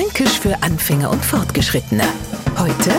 Fränkisch für Anfänger und Fortgeschrittene. Heute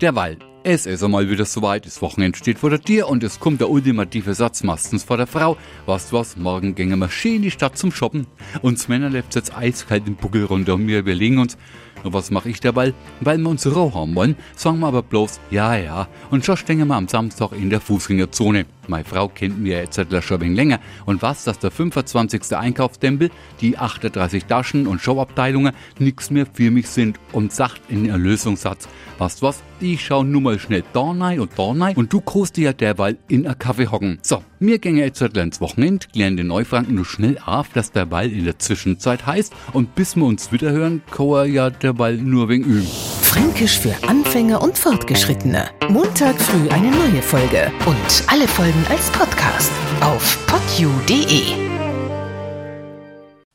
Derweil, es ist einmal wieder soweit, das Wochenende steht vor der Tür und es kommt der ultimative Satz meistens vor der Frau. Du was, morgen gingen wir schön in die Stadt zum Shoppen. Uns Männer lebt jetzt eiskalt im Buckel runter und wir überlegen uns, und was mache ich dabei? Weil wir uns roh haben wollen, sagen wir aber bloß, ja, ja, und schon stehen wir am Samstag in der Fußgängerzone. Meine Frau kennt mir jetzt schon ein länger und was, dass der 25. Einkaufstempel, die 38 Taschen und Showabteilungen nix mehr für mich sind und sagt in ihrem Lösungssatz, weißt was, ich schau nur mal schnell da rein und da rein und du kannst dir ja derweil in a Kaffee hocken. So, mir gänge jetzt ins Wochenende, klären den Neufranken nur schnell auf, dass der Ball in der Zwischenzeit heißt und bis wir uns wieder hören, kann er ja derweil nur wegen üben. Fränkisch für Anfänger und Fortgeschrittene. Montag früh eine neue Folge und alle Folgen als Podcast auf podu.de.